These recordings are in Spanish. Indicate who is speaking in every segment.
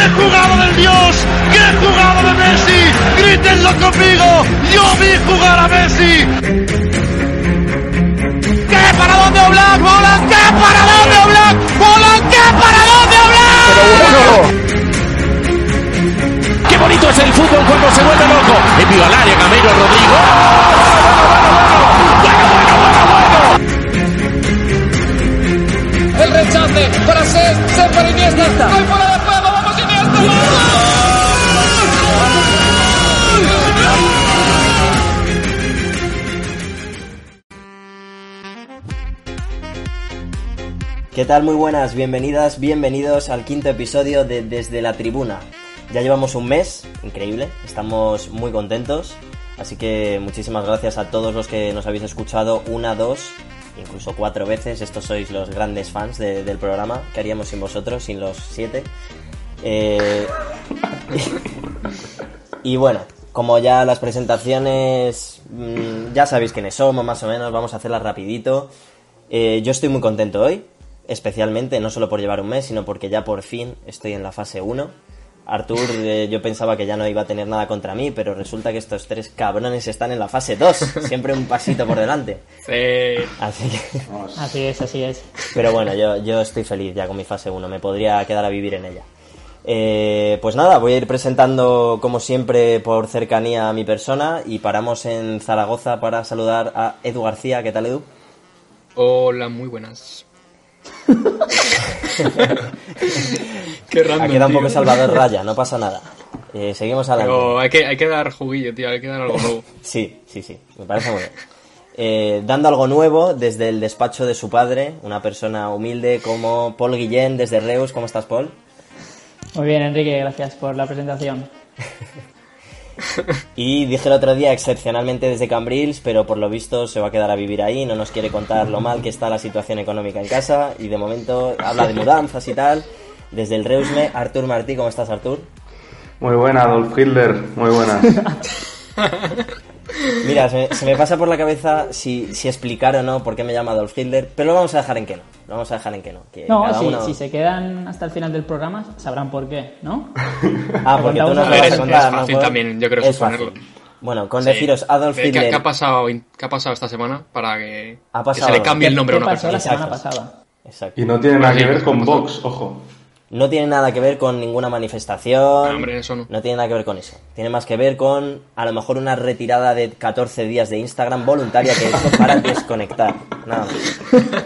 Speaker 1: ¡Qué jugada del Dios! ¡Qué jugada de Messi! ¡Grítenlo conmigo! ¡Yo vi jugar a Messi! ¡Qué para dónde Oblak! ¡Bolan! ¡Qué para dónde Oblak! ¡Bolan! ¡Qué para dónde Oblak!
Speaker 2: Qué bonito es el fútbol cuando se vuelve loco. Envío al área, Camilo Rodrigo.
Speaker 3: El rechace para ser, ser para Iniesta. ¡Gol fuera
Speaker 4: ¿Qué tal? Muy buenas, bienvenidas, bienvenidos al quinto episodio de Desde la Tribuna. Ya llevamos un mes, increíble, estamos muy contentos, así que muchísimas gracias a todos los que nos habéis escuchado una, dos, incluso cuatro veces. Estos sois los grandes fans de- del programa. ¿Qué haríamos sin vosotros, sin los siete? Eh, y bueno, como ya las presentaciones, mm, ya sabéis quiénes somos más o menos, vamos a hacerlas rapidito. Eh, yo estoy muy contento hoy, especialmente, no solo por llevar un mes, sino porque ya por fin estoy en la fase 1. Artur, eh, yo pensaba que ya no iba a tener nada contra mí, pero resulta que estos tres cabrones están en la fase 2, siempre un pasito por delante.
Speaker 5: Sí.
Speaker 4: Así que...
Speaker 6: Así es, así es.
Speaker 4: Pero bueno, yo, yo estoy feliz ya con mi fase 1, me podría quedar a vivir en ella. Eh, pues nada, voy a ir presentando como siempre por cercanía a mi persona y paramos en Zaragoza para saludar a Edu García. ¿Qué tal Edu?
Speaker 5: Hola, muy buenas. Qué random,
Speaker 4: Ha quedado un poco Salvador Raya, no pasa nada. Eh, seguimos adelante.
Speaker 5: Pero hay que, hay que dar juguillo, tío, hay que dar algo nuevo.
Speaker 4: Sí, sí, sí, me parece muy bien. Eh, dando algo nuevo desde el despacho de su padre, una persona humilde como Paul Guillén desde Reus. ¿Cómo estás, Paul?
Speaker 6: Muy bien, Enrique, gracias por la presentación.
Speaker 4: Y dije el otro día excepcionalmente desde Cambrils, pero por lo visto se va a quedar a vivir ahí, no nos quiere contar lo mal que está la situación económica en casa y de momento habla de mudanzas y tal. Desde el Reusme, Artur Martí, ¿cómo estás Artur?
Speaker 7: Muy buena, Adolf Hitler, muy buenas.
Speaker 4: Mira, se, se me pasa por la cabeza si, si explicar o no por qué me llama Adolf Hitler, pero lo vamos a dejar en que no. Lo vamos a dejar en que no. Que
Speaker 6: No,
Speaker 4: cada
Speaker 6: si,
Speaker 4: uno-
Speaker 6: si se quedan hasta el final del programa, sabrán por qué, ¿no?
Speaker 4: Ah, porque tú nos lo vas
Speaker 5: es-
Speaker 4: a
Speaker 5: es
Speaker 4: contar, ¿no,
Speaker 5: fácil
Speaker 4: Paul?
Speaker 5: también, yo creo,
Speaker 4: Es
Speaker 5: suponerlo.
Speaker 4: fácil. Bueno, con
Speaker 5: Sí.
Speaker 4: deciros Adolf
Speaker 5: ¿Qué-
Speaker 4: Hitler...
Speaker 5: ¿Qué, ha pasado, ¿Qué ha pasado esta semana para que,
Speaker 4: Ha
Speaker 5: que
Speaker 4: pasado
Speaker 5: se le cambie el nombre a
Speaker 6: ¿Qué
Speaker 5: una
Speaker 6: pasó la
Speaker 5: persona?
Speaker 6: semana
Speaker 4: Exacto.
Speaker 6: pasada?
Speaker 4: Exacto.
Speaker 7: Y no tiene nada que ver con. Vox, ojo.
Speaker 4: No tiene nada que ver con ninguna manifestación.
Speaker 5: Ah, hombre, eso no.
Speaker 4: tiene nada que ver con eso. Tiene más que ver con a lo mejor una retirada de 14 días de Instagram voluntaria que he hecho para desconectar. Nada más.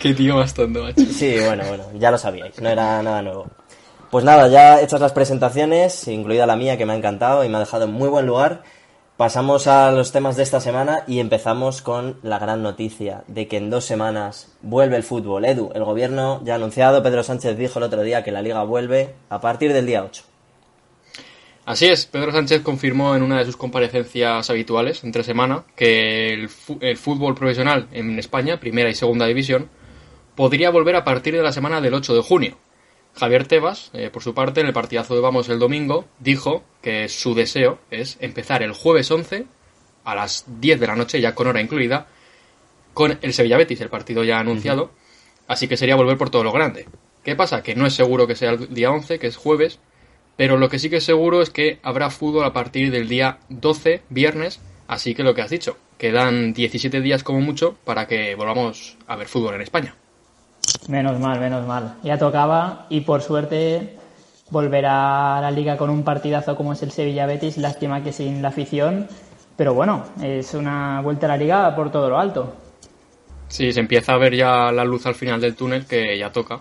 Speaker 5: Qué tío más tonto, macho.
Speaker 4: Sí, bueno, bueno, ya lo sabíais, no era nada nuevo. Pues nada, ya hechas las presentaciones, incluida la mía que me ha encantado y me ha dejado en muy buen lugar, pasamos a los temas de esta semana y empezamos con la gran noticia de que en dos semanas vuelve el fútbol. Edu, el gobierno ya ha anunciado, Pedro Sánchez dijo el otro día que la liga vuelve a partir del día 8.
Speaker 5: Así es, Pedro Sánchez confirmó en una de sus comparecencias habituales, entre semana, que el fútbol profesional en España, primera y segunda división, podría volver a partir de la semana del 8 de junio. Javier Tebas, eh, por su parte, en el partidazo de Vamos el domingo, dijo que su deseo es empezar el jueves 11 a las 10 de la noche, ya con hora incluida, con el Sevilla Betis, el partido ya anunciado, así que sería volver por todo lo grande. ¿Qué pasa? Que no es seguro que sea el día 11, que es jueves, pero lo que sí que es seguro es que habrá fútbol a partir del día 12, viernes, así que lo que has dicho, quedan 17 días como mucho para que volvamos a ver fútbol en España.
Speaker 6: Menos mal, menos mal. Ya tocaba y por suerte volverá a la liga con un partidazo como es el Sevilla Betis. Lástima que sin la afición, pero bueno, es una vuelta a la liga por todo lo alto.
Speaker 5: Sí, se empieza a ver ya la luz al final del túnel que ya toca.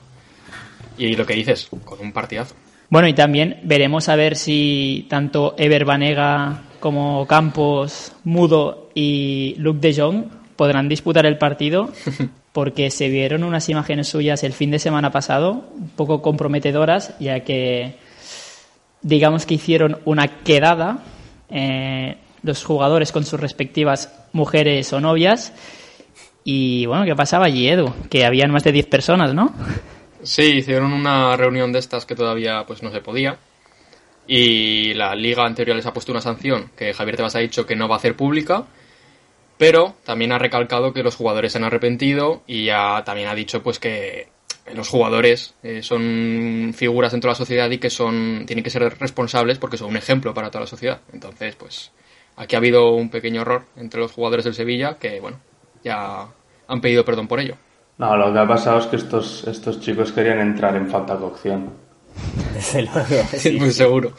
Speaker 5: Y lo que dices, con un partidazo.
Speaker 6: Bueno, y también veremos a ver si tanto Ever Banega como Campos, Mudo y Luke de Jong podrán disputar el partido porque se vieron unas imágenes suyas el fin de semana pasado, un poco comprometedoras, ya que digamos que hicieron una quedada eh, los jugadores con sus respectivas mujeres o novias. Y bueno, ¿qué pasaba allí, Edu? Que habían más de 10 personas, ¿no?
Speaker 5: Sí, hicieron una reunión de estas que todavía pues no se podía. Y la liga anterior les ha puesto una sanción que Javier Tebas ha dicho que no va a hacer pública. Pero también ha recalcado que los jugadores se han arrepentido y ya también ha dicho pues que los jugadores eh, son figuras dentro de la sociedad y que son tienen que ser responsables porque son un ejemplo para toda la sociedad. Entonces, pues aquí ha habido un pequeño error entre los jugadores del Sevilla que, bueno, ya han pedido perdón por ello.
Speaker 7: No, lo que ha pasado es que estos, estos chicos querían entrar en falta cocción.
Speaker 4: Desde luego, sí,
Speaker 5: Muy seguro.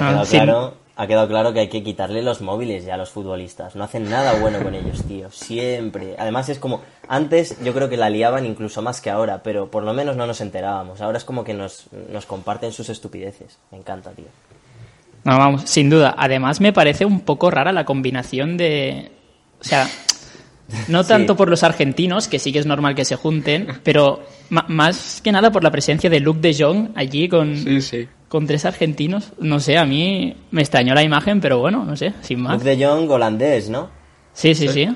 Speaker 4: Ha
Speaker 6: Sí.
Speaker 4: claro, ha quedado claro que hay que quitarle los móviles ya a los futbolistas. No hacen nada bueno con ellos, tío. Siempre. Además es como... Antes yo creo que la liaban incluso más que ahora, pero por lo menos no nos enterábamos. Ahora es como que nos, nos comparten sus estupideces. Me encanta, tío.
Speaker 6: No, vamos, sin duda. Además, me parece un poco rara la combinación de. O sea, no tanto por los argentinos, que sí que es normal que se junten, pero más que nada por la presencia de Luke de Jong allí con,
Speaker 5: Sí, sí.
Speaker 6: Con tres argentinos. No sé, a mí me extrañó la imagen, pero bueno, no sé, sin más.
Speaker 4: Luke de Jong holandés, ¿no?
Speaker 6: Sí, sí, sí.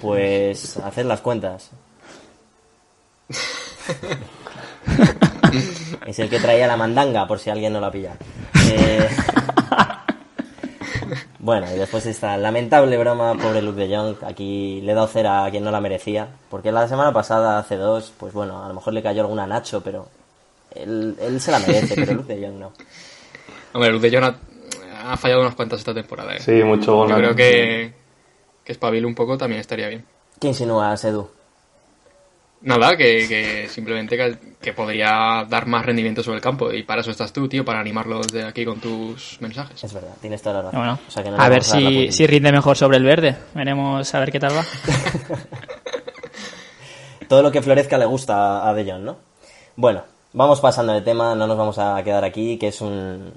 Speaker 4: Pues hacer las cuentas. es el que traía la mandanga, por si alguien no la pilla. Eh, Bueno, y después esta lamentable broma, pobre Luke de Jong. Aquí le he dado cera a quien no la merecía. Porque la semana pasada, hace dos, pues bueno, a lo mejor le cayó alguna Nacho, pero él, él se la merece, pero Luke de Jong no.
Speaker 5: Hombre, Luz de Jong ha, ha fallado unas cuantas esta temporada. ¿eh?
Speaker 7: Sí, mucho gol.
Speaker 5: Yo creo que, que espabile un poco también estaría bien.
Speaker 4: ¿Qué insinúas, Edu?
Speaker 5: Nada, que, que simplemente que, que podría dar más rendimiento sobre el campo. Y para eso estás tú, tío, para animarlo desde aquí con tus mensajes.
Speaker 4: Es verdad, tienes toda la razón.
Speaker 6: Bueno,
Speaker 4: O sea que no le
Speaker 6: a ver si, si rinde mejor sobre el verde. Veremos a ver qué tal va.
Speaker 4: Todo lo que florezca le gusta a De Jong, ¿no? Bueno, vamos pasando de tema, no nos vamos a quedar aquí, que es un,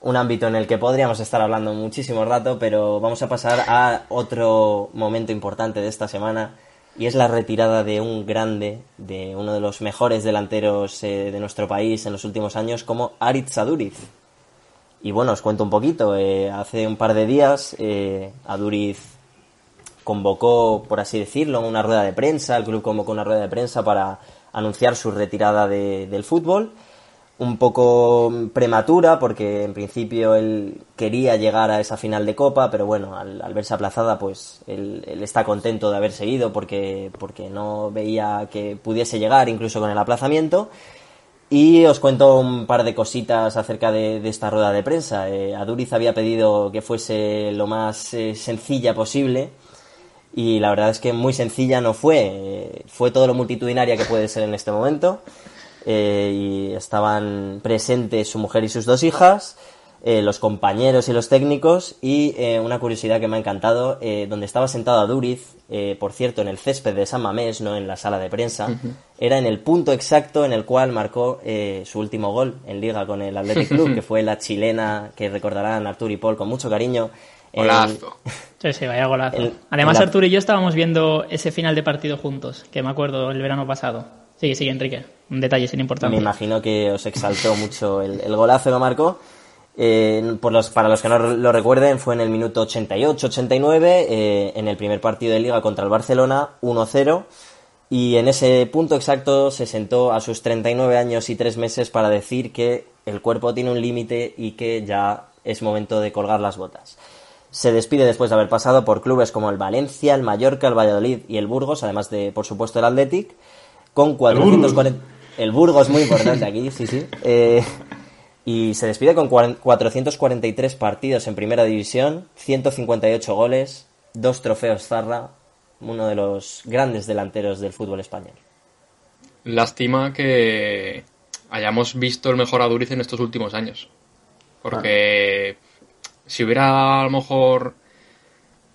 Speaker 4: un ámbito en el que podríamos estar hablando muchísimo rato, pero vamos a pasar a otro momento importante de esta semana, y es la retirada de un grande, de uno de los mejores delanteros eh, de nuestro país en los últimos años, como Aritz Aduriz. Y bueno, os cuento un poquito. eh, hace un par de días, eh, Aduriz convocó, por así decirlo, una rueda de prensa, el club convocó una rueda de prensa para anunciar su retirada de- del fútbol. Un poco prematura, porque en principio él quería llegar a esa final de Copa, pero bueno, al, verse aplazada, pues él, está contento de haber seguido porque, porque no veía que pudiese llegar incluso con el aplazamiento. Y os cuento un par de cositas acerca de, de esta rueda de prensa. Eh, Aduriz había pedido que fuese lo más eh, sencilla posible y la verdad es que muy sencilla no fue. Eh, fue todo lo multitudinaria que puede ser en este momento. Eh, y estaban presentes su mujer y sus dos hijas, eh, los compañeros y los técnicos y eh, una curiosidad que me ha encantado, donde estaba sentado Aduriz, eh, por cierto, en el césped de San Mamés, no en la sala de prensa, era en el punto exacto en el cual marcó su último gol en liga con el Athletic Club, que fue la chilena que recordarán Artur y Paul con mucho cariño.
Speaker 5: Golazo.
Speaker 6: Sí, sí, vaya golazo.
Speaker 4: El-
Speaker 6: Además, Arturo y yo estábamos viendo ese final de partido juntos, que me acuerdo el verano pasado. Sigue, sigue, Enrique. Un detalle sin
Speaker 4: Me
Speaker 6: importancia.
Speaker 4: imagino que os exaltó mucho el, golazo que marcó. Eh, por los, para los que no lo recuerden, fue en el minuto 88-89, eh, en el primer partido de liga contra el Barcelona, 1-0. Y en ese punto exacto se sentó a sus 39 años y 3 meses para decir que el cuerpo tiene un límite y que ya es momento de colgar las botas. Se despide después de haber pasado por clubes como el Valencia, el Mallorca, el Valladolid y el Burgos, además de, por supuesto, el Athletic, con 440... El Burgos, muy importante aquí, sí, sí. Eh, y se despide con cuaren- 443 partidos en Primera División, 158 goles, dos trofeos Zarra, uno de los grandes delanteros del fútbol español.
Speaker 5: Lástima que hayamos visto el mejor Aduriz en estos últimos años. Porque si hubiera a lo mejor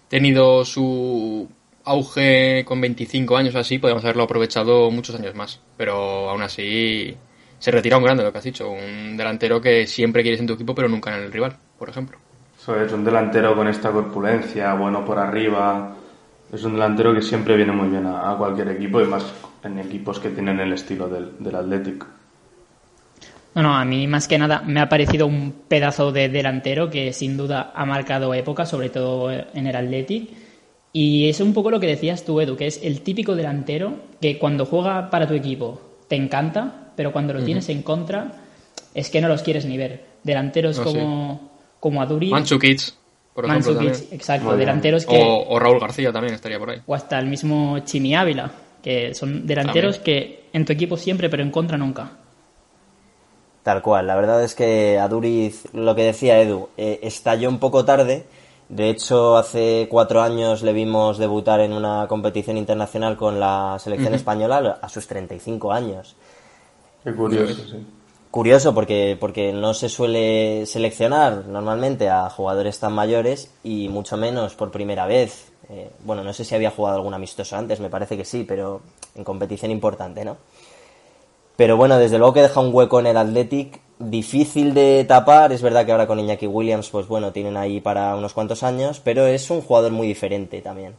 Speaker 5: tenido su auge con 25 años o así, podríamos haberlo aprovechado muchos años más. Pero aún así se retira un grande, lo que has dicho. Un delantero que siempre quieres en tu equipo, pero nunca en el rival, por ejemplo.
Speaker 7: Es, un delantero con esta corpulencia, bueno por arriba, Es un delantero que siempre viene muy bien a, cualquier equipo y más en equipos que tienen el estilo del, del Athletic.
Speaker 6: No, a mí más que nada me ha parecido un pedazo de delantero que sin duda ha marcado época, sobre todo en el Athletic. Y es un poco lo que decías tú, Edu, que es el típico delantero que cuando juega para tu equipo te encanta, pero cuando lo tienes en contra es que no los quieres ni ver. Delanteros como, como Aduri.
Speaker 5: Manchukic, por ejemplo.
Speaker 6: exacto. Delanteros que.
Speaker 5: O, Raúl García también estaría por ahí.
Speaker 6: O hasta el mismo Chimi Ávila, que son delanteros que en tu equipo siempre, pero en contra nunca.
Speaker 4: Tal cual, la verdad es que Aduriz, lo que decía Edu, eh, estalló un poco tarde. De hecho, hace cuatro años le vimos debutar en una competición internacional con la selección española a sus 35 años.
Speaker 7: Qué curioso, sí.
Speaker 4: Curioso porque, porque no se suele seleccionar normalmente a jugadores tan mayores y mucho menos por primera vez. Eh, bueno, no sé si había jugado algún amistoso antes, me parece que sí, pero en competición importante, ¿no? Pero bueno, desde luego que deja un hueco en el Athletic difícil de tapar. Es verdad que ahora con Iñaki Williams, pues bueno, tienen ahí para unos cuantos años, pero es un jugador muy diferente también.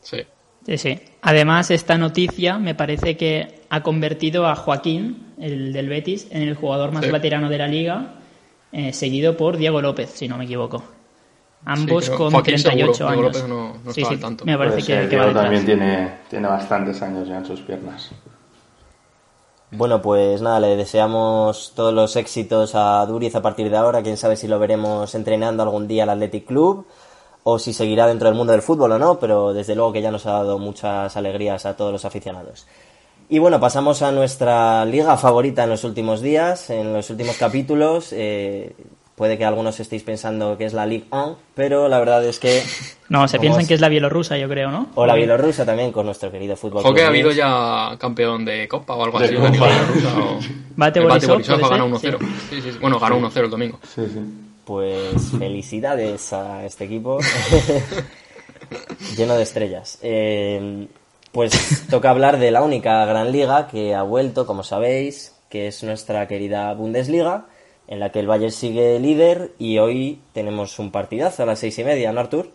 Speaker 5: Sí.
Speaker 6: Sí, sí. Además, esta noticia me parece que ha convertido a Joaquín, el del Betis, en el jugador más veterano de la liga, eh, seguido por Diego López, si no me equivoco. Ambos con 38 años.
Speaker 5: López no, sí, sí, tanto.
Speaker 6: Me parece que,
Speaker 7: que también tiene, tiene bastantes años ya en sus piernas.
Speaker 4: Bueno, pues nada, le deseamos todos los éxitos a Duriz a partir de ahora. Quién sabe si lo veremos entrenando algún día al Athletic Club o si seguirá dentro del mundo del fútbol o no, pero desde luego que ya nos ha dado muchas alegrías a todos los aficionados. Y bueno, pasamos a nuestra liga favorita en los últimos días, en los últimos capítulos. Eh, Puede que algunos estéis pensando que es la Ligue 1, pero la verdad es que...
Speaker 6: No, se piensan que es la bielorrusa, yo creo, ¿no?
Speaker 4: O la bielorrusa también, con nuestro querido fútbol.
Speaker 5: O que ha habido ya campeón de Copa o algo así. De Copa. O...
Speaker 6: Bate Borisov,
Speaker 5: ha ganado 1-0. Sí. Sí, bueno, ganó 1-0 el domingo.
Speaker 4: Pues felicidades a este equipo. Lleno de estrellas. Eh, pues toca hablar de la única gran liga que ha vuelto, como sabéis, que es nuestra querida Bundesliga en la que el Bayern sigue líder y hoy tenemos un partidazo a las seis y media, ¿no, Artur?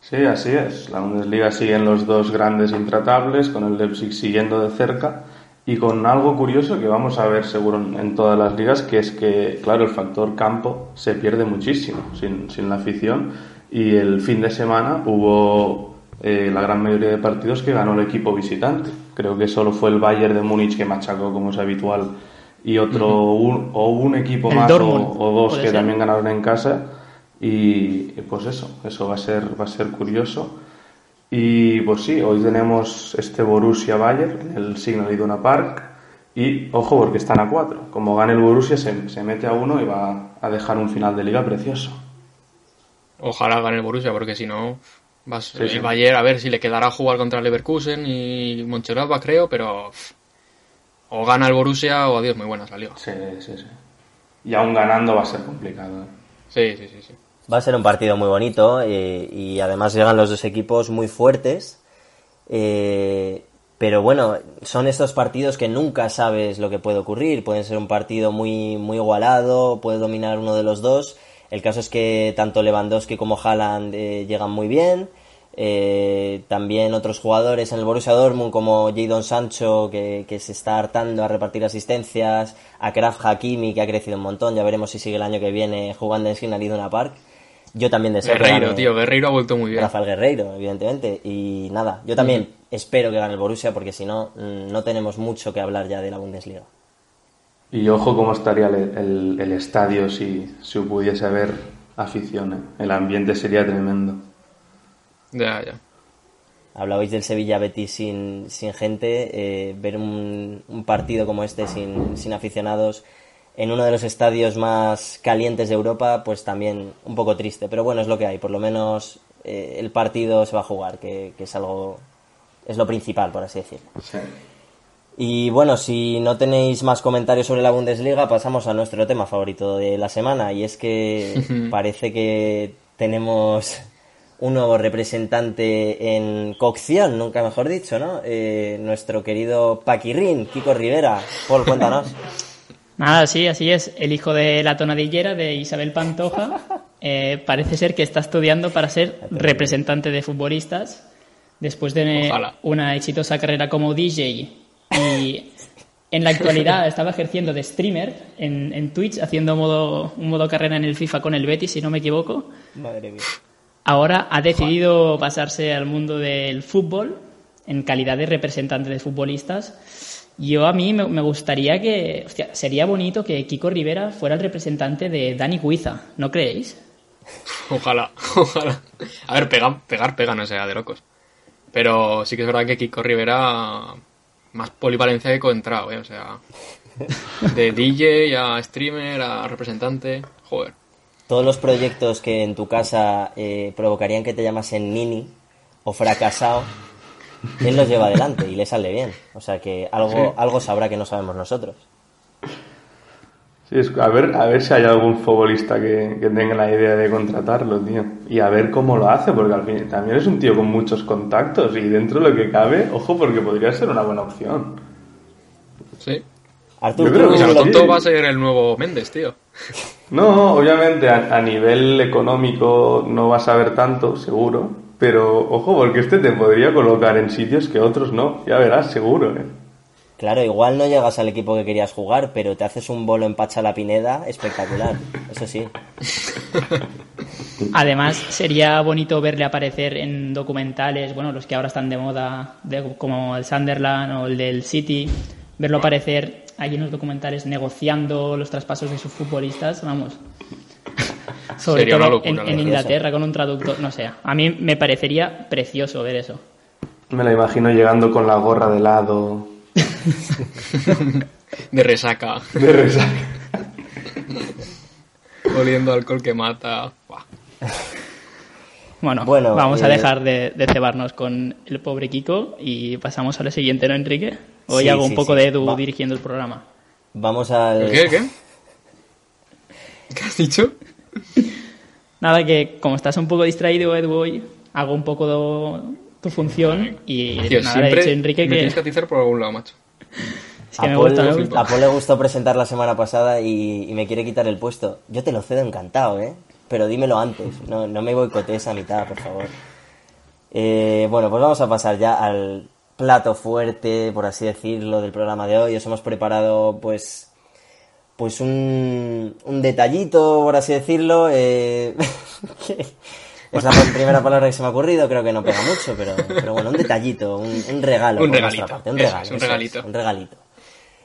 Speaker 7: Sí, así es. La Bundesliga siguen los dos grandes intratables, con el Leipzig siguiendo de cerca y con algo curioso que vamos a ver seguro en todas las ligas, que es que, claro, el factor campo se pierde muchísimo sin, sin la afición y el fin de semana hubo eh, la gran mayoría de partidos que ganó el equipo visitante. Creo que solo fue el Bayern de Múnich que machacó, como es habitual, y otro o un equipo más o, dos que también ganaron en casa y pues eso eso va a ser va a ser curioso. Y pues sí hoy tenemos este Borussia Bayern en el Signal Iduna Park y ojo porque están a cuatro. Como gane el Borussia se, se mete a uno y va a dejar un final de liga precioso.
Speaker 5: Ojalá gane el Borussia porque si no va el Bayern a ver si le quedará jugar contra el Leverkusen y Mönchengladbach creo pero o gana el Borussia o adiós, muy buena salió.
Speaker 7: Sí, sí, sí. Y aún ganando va a ser complicado. ¿eh?
Speaker 5: Sí, sí, sí, sí.
Speaker 4: Va a ser un partido muy bonito eh, y además llegan los dos equipos muy fuertes. Eh, pero bueno, son estos partidos que nunca sabes lo que puede ocurrir. Pueden ser un partido muy, muy igualado, puede dominar uno de los dos. El caso es que tanto Lewandowski como Haaland llegan muy bien. Eh, también otros jugadores en el Borussia Dortmund como Jadon Sancho que, se está hartando a repartir asistencias, a Kraft Hakimi que ha crecido un montón, ya veremos si sigue el año que viene jugando en Signal Iduna Park. Yo también deseo
Speaker 5: Guerreiro, tío, Guerreiro ha vuelto muy bien.
Speaker 4: Rafael Guerreiro, evidentemente. Y nada, yo también espero que gane el Borussia porque si no, mm, no tenemos mucho que hablar ya de la Bundesliga.
Speaker 7: Y ojo cómo estaría el, el, estadio si, si pudiese haber afición. ¿eh? El ambiente sería tremendo.
Speaker 5: Ya, ya.
Speaker 4: Hablabais del Sevilla Betis sin, sin gente, eh, ver un, un, partido como este sin, sin, aficionados en uno de los estadios más calientes de Europa, pues también un poco triste. Pero bueno, es lo que hay. Por lo menos eh, el partido se va a jugar, que, que, es algo, es lo principal, por así decirlo. Y bueno, si no tenéis más comentarios sobre la Bundesliga, pasamos a nuestro tema favorito de la semana. Y es que parece que tenemos un nuevo representante en cocción, nunca mejor dicho, ¿no? Eh, nuestro querido Paquirrín, Kiko Rivera. Paul, cuéntanos.
Speaker 6: Nada, sí, así es. El hijo de la tonadillera de Isabel Pantoja eh, parece ser que está estudiando para ser representante de futbolistas. después de
Speaker 5: Ojalá.
Speaker 6: una exitosa carrera como DJ y en la actualidad estaba ejerciendo de streamer en, en Twitch, haciendo modo, un modo carrera en el FIFA con el Betis, si no me equivoco.
Speaker 4: Madre mía.
Speaker 6: Ahora ha decidido pasarse al mundo del fútbol en calidad de representante de futbolistas. Yo a mí me, gustaría que, hostia, sería bonito que Kiko Rivera fuera el representante de Dani Guiza, ¿no creéis?
Speaker 5: Ojalá, ojalá. A ver, pegar, pegar, pega, no sea de locos. Pero sí que es verdad que Kiko Rivera más polivalencia que coentrado, ¿eh? O sea, de DJ a streamer a representante, joder.
Speaker 4: Todos los proyectos que en tu casa eh, provocarían que te llamasen Nini o fracasado, él los lleva adelante y le sale bien. O sea que algo,
Speaker 5: Sí.
Speaker 4: algo sabrá que no sabemos nosotros.
Speaker 7: Sí, es- a, ver, a ver si hay algún futbolista que, que tenga la idea de contratarlo, tío. Y a ver cómo lo hace, porque al fin también es un tío con muchos contactos y dentro de lo que cabe, ojo, porque podría ser una buena opción.
Speaker 5: Sí.
Speaker 4: Artur,
Speaker 7: Yo creo que
Speaker 5: lo tonto va a ser el nuevo Méndez, tío.
Speaker 7: No, obviamente a, a nivel económico no vas a ver tanto, seguro. Pero ojo, porque este te podría colocar en sitios que otros no. Ya verás, seguro, ¿eh?
Speaker 4: Claro, igual no llegas al equipo que querías jugar, pero te haces un bolo en Pacha la Pineda espectacular. Eso sí.
Speaker 6: Además, sería bonito verle aparecer en documentales, bueno, los que ahora están de moda, de- como el Sunderland o el del City, verlo aparecer en los documentales negociando los traspasos de sus futbolistas, vamos. Sobre
Speaker 5: Sería una
Speaker 6: todo
Speaker 5: locura,
Speaker 6: en, en. Inglaterra con un traductor, no sé. A mí me parecería precioso ver eso.
Speaker 7: Me la imagino llegando con la gorra de lado.
Speaker 5: De resaca,
Speaker 7: De resaca.
Speaker 5: oliendo alcohol que mata.
Speaker 6: Bueno,
Speaker 4: Bueno,
Speaker 6: vamos a
Speaker 4: eh,
Speaker 6: dejar de, de cebarnos con el pobre Kiko y pasamos a lo siguiente, ¿no, Enrique? Hoy
Speaker 4: Sí,
Speaker 6: hago un
Speaker 4: sí,
Speaker 6: poco
Speaker 4: sí.
Speaker 6: de Edu
Speaker 4: Va.
Speaker 6: dirigiendo el programa.
Speaker 4: Vamos al...
Speaker 5: ¿Qué? ¿Qué? ¿Qué has dicho?
Speaker 6: Nada, que como estás un poco distraído, Edu, hoy hago un poco do- tu función y
Speaker 5: Tío,
Speaker 6: nada, he dicho Enrique
Speaker 5: me
Speaker 6: que,
Speaker 5: tienes que atizar por algún lado, macho.
Speaker 6: es que
Speaker 4: a
Speaker 6: me
Speaker 4: Paul,
Speaker 6: gusta, me gusta.
Speaker 4: a Paul le gustó presentar la semana pasada y, y me quiere quitar el puesto. Yo te lo cedo encantado, ¿eh? Pero dímelo antes, no, no me boicotees a mitad, por favor. Eh, bueno, pues vamos a pasar ya al plato fuerte, por así decirlo, del programa de hoy. Os hemos preparado, pues, pues un, un detallito, por así decirlo. eh, es la primera palabra que se me ha ocurrido, creo que no pega mucho, pero, pero bueno, un detallito, un, un regalo.
Speaker 5: Un regalito,
Speaker 4: parte, un regalo.
Speaker 5: es, un
Speaker 4: es,
Speaker 5: regalito.
Speaker 4: un regalito.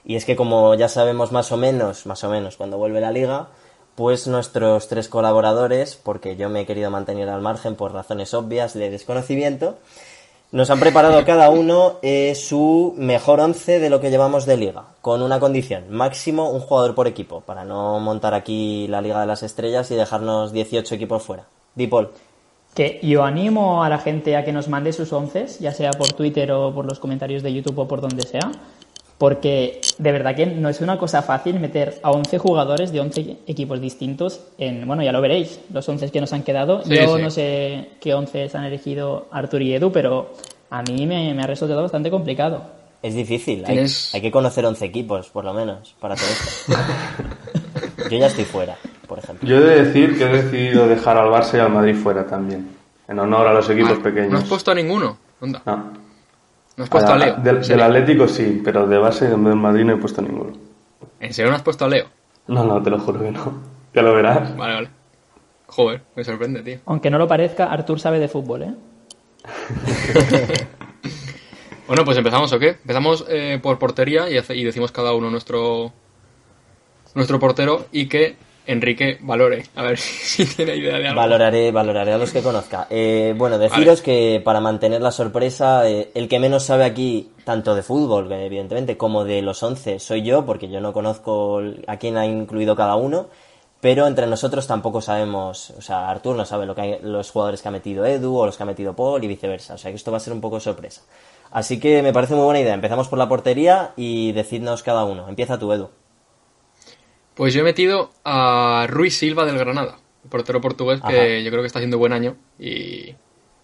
Speaker 4: Y es que como ya sabemos más o menos, más o menos, cuando vuelve la liga, pues nuestros tres colaboradores, porque yo me he querido mantener al margen por razones obvias de desconocimiento, nos han preparado cada uno eh, su mejor once de lo que llevamos de liga, con una condición, máximo un jugador por equipo, para no montar aquí la Liga de las Estrellas y dejarnos 18 equipos fuera. Dipol.
Speaker 6: Que yo animo a la gente a que nos mande sus once, ya sea por Twitter o por los comentarios de YouTube o por donde sea, porque de verdad que no es una cosa fácil meter a 11 jugadores de 11 equipos distintos en, bueno, ya lo veréis, los 11 que nos han quedado.
Speaker 5: Sí,
Speaker 6: yo
Speaker 5: sí.
Speaker 6: no sé qué 11 han elegido Artur y Edu, pero a mí me, me ha resultado bastante complicado.
Speaker 4: Es difícil, hay, hay que conocer 11 equipos, por lo menos, para hacer esto. Yo ya estoy fuera, por ejemplo.
Speaker 7: Yo he de decir que he decidido dejar al Barça y al Madrid fuera también. En honor a los equipos
Speaker 5: Ah,
Speaker 7: pequeños.
Speaker 5: ¿No has puesto a ninguno? Onda.
Speaker 7: No.
Speaker 5: ¿No has puesto a, Leo?
Speaker 7: Del, Atlético sí, pero de base del Madrid no he puesto ninguno.
Speaker 5: ¿En serio no has puesto a Leo?
Speaker 7: No, no, te lo juro que no. Ya lo verás.
Speaker 5: Vale, vale. Joder, me sorprende, tío.
Speaker 6: Aunque no lo parezca, Artur sabe de fútbol, ¿eh?
Speaker 5: Bueno, pues empezamos, ¿o qué? Empezamos eh, por portería y, hace- y decimos cada uno nuestro nuestro portero y que Enrique valore. A ver si tiene idea de algo.
Speaker 4: Valoraré, valoraré a los que conozca. Eh, bueno, deciros que para mantener la sorpresa, eh, el que menos sabe aquí, tanto de fútbol, evidentemente, como de los 11, soy yo, porque yo no conozco a quién ha incluido cada uno. Pero entre nosotros tampoco sabemos, o sea, Artur no sabe lo que hay- los jugadores que ha metido Edu o los que ha metido Paul y viceversa. O sea que esto va a ser un poco sorpresa. Así que me parece muy buena idea. Empezamos por la portería y decidnos cada uno. Empieza tú, Edu.
Speaker 5: Pues yo he metido a Ruiz Silva del Granada, el portero portugués que yo creo que está haciendo buen año y,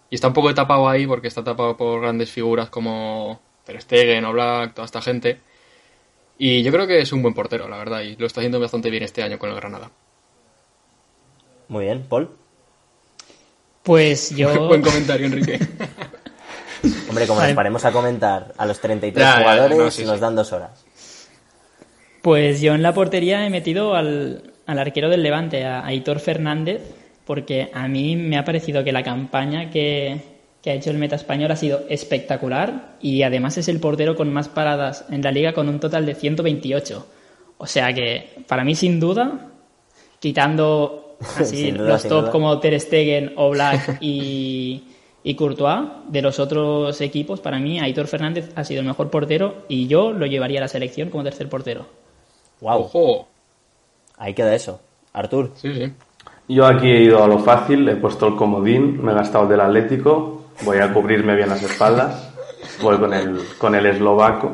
Speaker 5: y está un poco tapado ahí porque está tapado por grandes figuras como Ter Stegen, Oblak, toda esta gente. Y yo creo que es un buen portero, la verdad, y lo está haciendo bastante bien este año con el Granada.
Speaker 4: Muy bien, Paul.
Speaker 6: Pues yo...
Speaker 5: buen comentario, Enrique.
Speaker 4: Hombre, como nos paremos a comentar a los 33
Speaker 5: Ya, ya,
Speaker 4: jugadores,
Speaker 5: no, sí,
Speaker 4: nos
Speaker 5: sí.
Speaker 4: dan dos horas.
Speaker 6: Pues yo en la portería he metido al, al arquero del Levante, a Aitor Fernández, porque a mí me ha parecido que la campaña que, que ha hecho el meta español ha sido espectacular y además es el portero con más paradas en la liga con un total de 128. O sea que para mí sin duda, quitando así
Speaker 4: duda,
Speaker 6: los top
Speaker 4: duda.
Speaker 6: como Ter Stegen, Oblak y, y Courtois de los otros equipos, para mí Aitor Fernández ha sido el mejor portero y yo lo llevaría a la selección como tercer portero.
Speaker 4: Wow,
Speaker 5: Ojo.
Speaker 4: ahí queda eso. Artur,
Speaker 5: Sí, sí.
Speaker 7: Yo aquí he ido a lo fácil, he puesto el comodín, me he gastado el del Atlético, voy a cubrirme bien las espaldas, voy con el, con el eslovaco.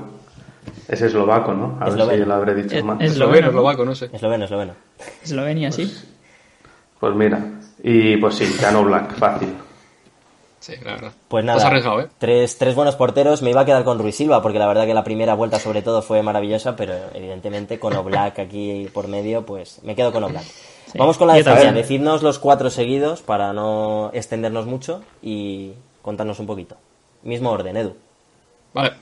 Speaker 7: Es eslovaco, ¿no? A ver si lo habré dicho
Speaker 6: Es-
Speaker 7: mal.
Speaker 6: es-
Speaker 5: Esloveno,
Speaker 6: ¿no?
Speaker 5: eslovaco, no sé.
Speaker 4: esloveno, esloveno.
Speaker 6: Eslovenia, sí.
Speaker 7: Pues mira, y pues sí, Jano Black, fácil.
Speaker 5: Sí, la verdad.
Speaker 4: Pues
Speaker 5: has
Speaker 4: nada,
Speaker 5: arriesgado, ¿eh?
Speaker 4: tres, tres buenos porteros. Me iba a quedar con Ruiz Silva, porque la verdad que la primera vuelta sobre todo fue maravillosa, pero evidentemente con Oblak aquí por medio, pues me quedo con Oblak.
Speaker 6: Sí,
Speaker 4: Vamos con la defensa. Decidnos los cuatro seguidos para no extendernos mucho y contarnos un poquito. Mismo orden, Edu.
Speaker 5: Vale.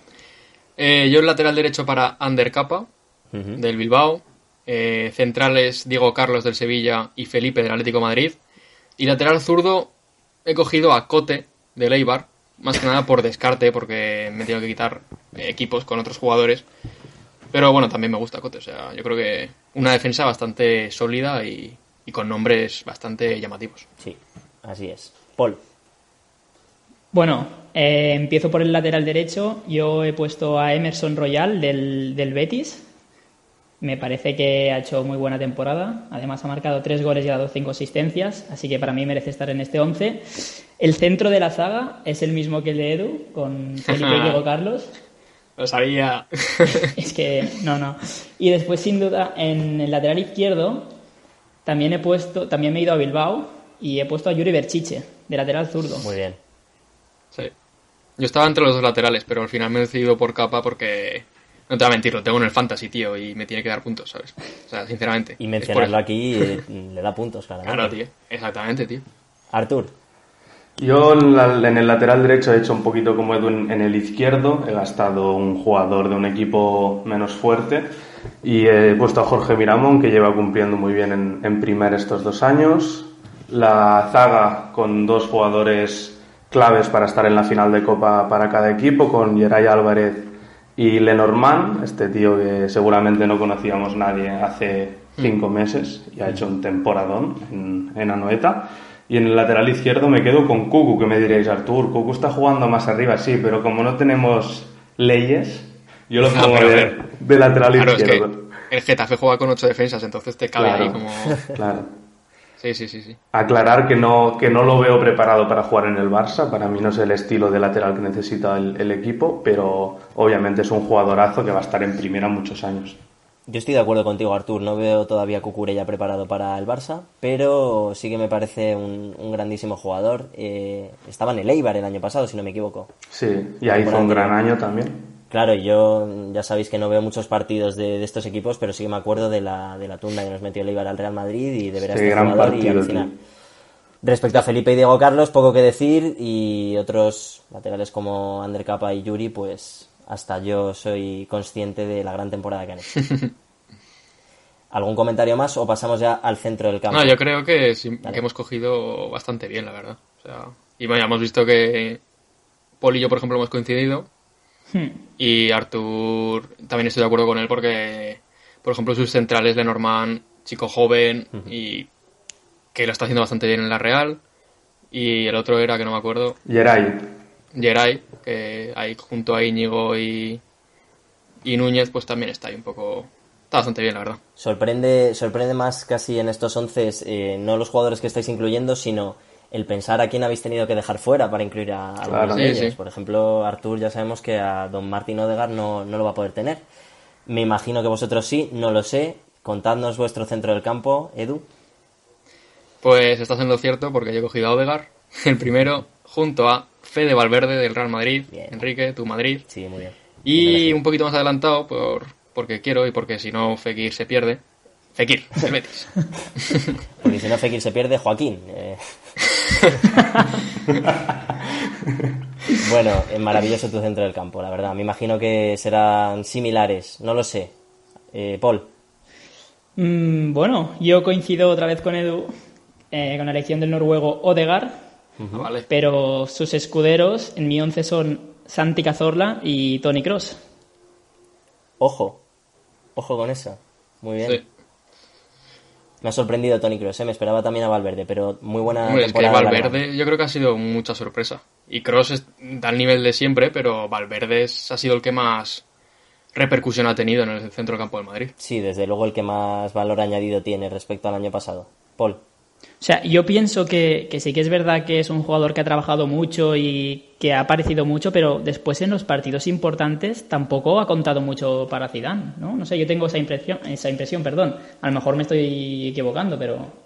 Speaker 5: Eh, yo el lateral derecho para Ander Capa, del Bilbao. Eh, centrales Diego Carlos del Sevilla y Felipe del Atlético de Madrid. Y lateral zurdo he cogido a Cote del Eibar, más que nada por descarte, porque me he tenido que quitar eh, equipos con otros jugadores. Pero bueno, también me gusta Cote, o sea, yo creo que una defensa bastante sólida y, y con nombres bastante llamativos.
Speaker 4: Sí, así es. Paul.
Speaker 6: Bueno, eh, empiezo por el lateral derecho. Yo he puesto a Emerson Royal del, del Betis. Me parece que ha hecho muy buena temporada. Además ha marcado tres goles y ha dado cinco asistencias. Así que para mí merece estar en este 11. El centro de la zaga es el mismo que el de Edu, con Felipe y Diego Carlos.
Speaker 5: Lo sabía.
Speaker 6: Es que no, no. Y después, sin duda, en el lateral izquierdo también he puesto, también me he ido a Bilbao y he puesto a Yuri Berchiche, de lateral zurdo.
Speaker 4: Muy bien.
Speaker 5: Sí. Yo estaba entre los dos laterales, pero al final me he decidido por capa porque. No te voy a mentir, lo tengo en el fantasy, tío, y me tiene que dar puntos, ¿sabes? O sea, sinceramente.
Speaker 4: Y mencionarlo aquí eh, le da puntos, claramente.
Speaker 5: Claro, tío. Exactamente, tío.
Speaker 4: Artur.
Speaker 7: Yo en el lateral derecho he hecho un poquito como Edu en, en el izquierdo, he gastado un jugador de un equipo menos fuerte y he puesto a Jorge Miramón que lleva cumpliendo muy bien en, en primer estos dos años. La zaga con dos jugadores claves para estar en la final de Copa para cada equipo, con Geray Álvarez y Lenormand, este tío que seguramente no conocíamos nadie hace cinco meses y ha hecho un temporadón en, en Anoeta. Y en el lateral izquierdo me quedo con Cucu, que me diréis, Artur, Cucu está jugando más arriba, sí, pero como no tenemos leyes, yo lo
Speaker 5: No,
Speaker 7: pongo
Speaker 5: a
Speaker 7: de, de lateral
Speaker 5: Claro, es
Speaker 7: izquierdo.
Speaker 5: que el Getafe juega con ocho defensas, entonces te cabe
Speaker 7: Claro,
Speaker 5: ahí como.
Speaker 7: claro.
Speaker 5: Sí, sí, sí, sí.
Speaker 7: Aclarar que no, que no lo veo preparado para jugar en el Barça. Para mí no es el estilo de lateral que necesita el, el equipo, pero obviamente es un jugadorazo que va a estar en primera muchos años.
Speaker 4: Yo estoy de acuerdo contigo, Artur. No veo todavía a Cucurella preparado para el Barça, pero sí que me parece un, un grandísimo jugador. Eh, estaba en el Eibar el año pasado, si no me equivoco.
Speaker 7: Sí, y ahí hizo un gran año también.
Speaker 4: Claro, yo ya sabéis que no veo muchos partidos de, de estos equipos, pero sí que me acuerdo de la, de la tunda que nos metió el Eibar al Real Madrid y de ver a este
Speaker 7: gran
Speaker 4: jugador y
Speaker 7: partido,
Speaker 4: alucinar.
Speaker 7: tío.
Speaker 4: Respecto a Felipe y Diego Carlos, poco que decir y otros laterales como Ander Capa y Yuri, pues hasta yo soy consciente de la gran temporada que han hecho. ¿Algún comentario más o pasamos ya al centro del campo?
Speaker 5: No, yo creo que, sí,
Speaker 4: Vale.
Speaker 5: que hemos cogido bastante bien, la verdad. O sea, y bueno, ya hemos visto que Paul y yo, por ejemplo, hemos coincidido.
Speaker 6: Hmm.
Speaker 5: Y Artur, también estoy de acuerdo con él porque, por ejemplo, sus centrales, Lenormand, chico joven y que lo está haciendo bastante bien en la Real. Y el otro era, que no me acuerdo,
Speaker 7: Geray,
Speaker 5: Geray, que ahí junto a Íñigo y, y Núñez, pues también está ahí un poco... Está bastante bien, la verdad.
Speaker 4: Sorprende, sorprende más casi en estos once eh, no los jugadores que estáis incluyendo, sino el pensar a quién habéis tenido que dejar fuera para incluir a, algunos
Speaker 7: Claro.
Speaker 4: de
Speaker 5: Sí,
Speaker 4: ellos.
Speaker 5: sí.
Speaker 4: Por ejemplo, Artur ya sabemos que a don Martín Odegar no, no lo va a poder tener. Me imagino que vosotros sí, no lo sé. Contadnos vuestro centro del campo, Edu.
Speaker 5: Pues estás en lo cierto porque yo he cogido a Odegar, el primero, junto a Fede Valverde del Real Madrid,
Speaker 4: Bien.
Speaker 5: Enrique, tu Madrid.
Speaker 4: Sí, muy bien.
Speaker 5: Y un poquito más adelantado, por, porque quiero y porque si no Fekir se pierde. Fekir, el Betis.
Speaker 4: Porque si no Fekir se pierde, Joaquín. eh. Bueno, es maravilloso tu centro del campo, la verdad. Me imagino que serán similares, no lo sé. Eh, Paul.
Speaker 6: Mm, bueno, yo coincido otra vez con Edu, eh, con la elección del noruego Odegar,
Speaker 5: Vale.
Speaker 6: pero sus escuderos en mi once son Santi Cazorla y Tony Cross.
Speaker 4: Ojo, ojo con eso. Muy bien.
Speaker 5: Sí.
Speaker 4: Me ha sorprendido Tony Kroos, ¿eh? me esperaba también a Valverde, pero muy buena
Speaker 5: Hombre, es que
Speaker 4: temporada.
Speaker 5: Valverde yo creo que ha sido mucha sorpresa. Y Cross da el nivel de siempre, pero Valverde es- ha sido el que más repercusión ha tenido en el centro del campo del Madrid.
Speaker 4: Sí, desde luego el que más valor añadido tiene respecto al año pasado. Paul.
Speaker 6: O sea, yo pienso que, que sí que es verdad que es un jugador que ha trabajado mucho y que ha aparecido mucho, pero después en los partidos importantes tampoco ha contado mucho para Zidane, ¿no? No sé, yo tengo esa impresión, esa impresión, perdón. A lo mejor me estoy equivocando, pero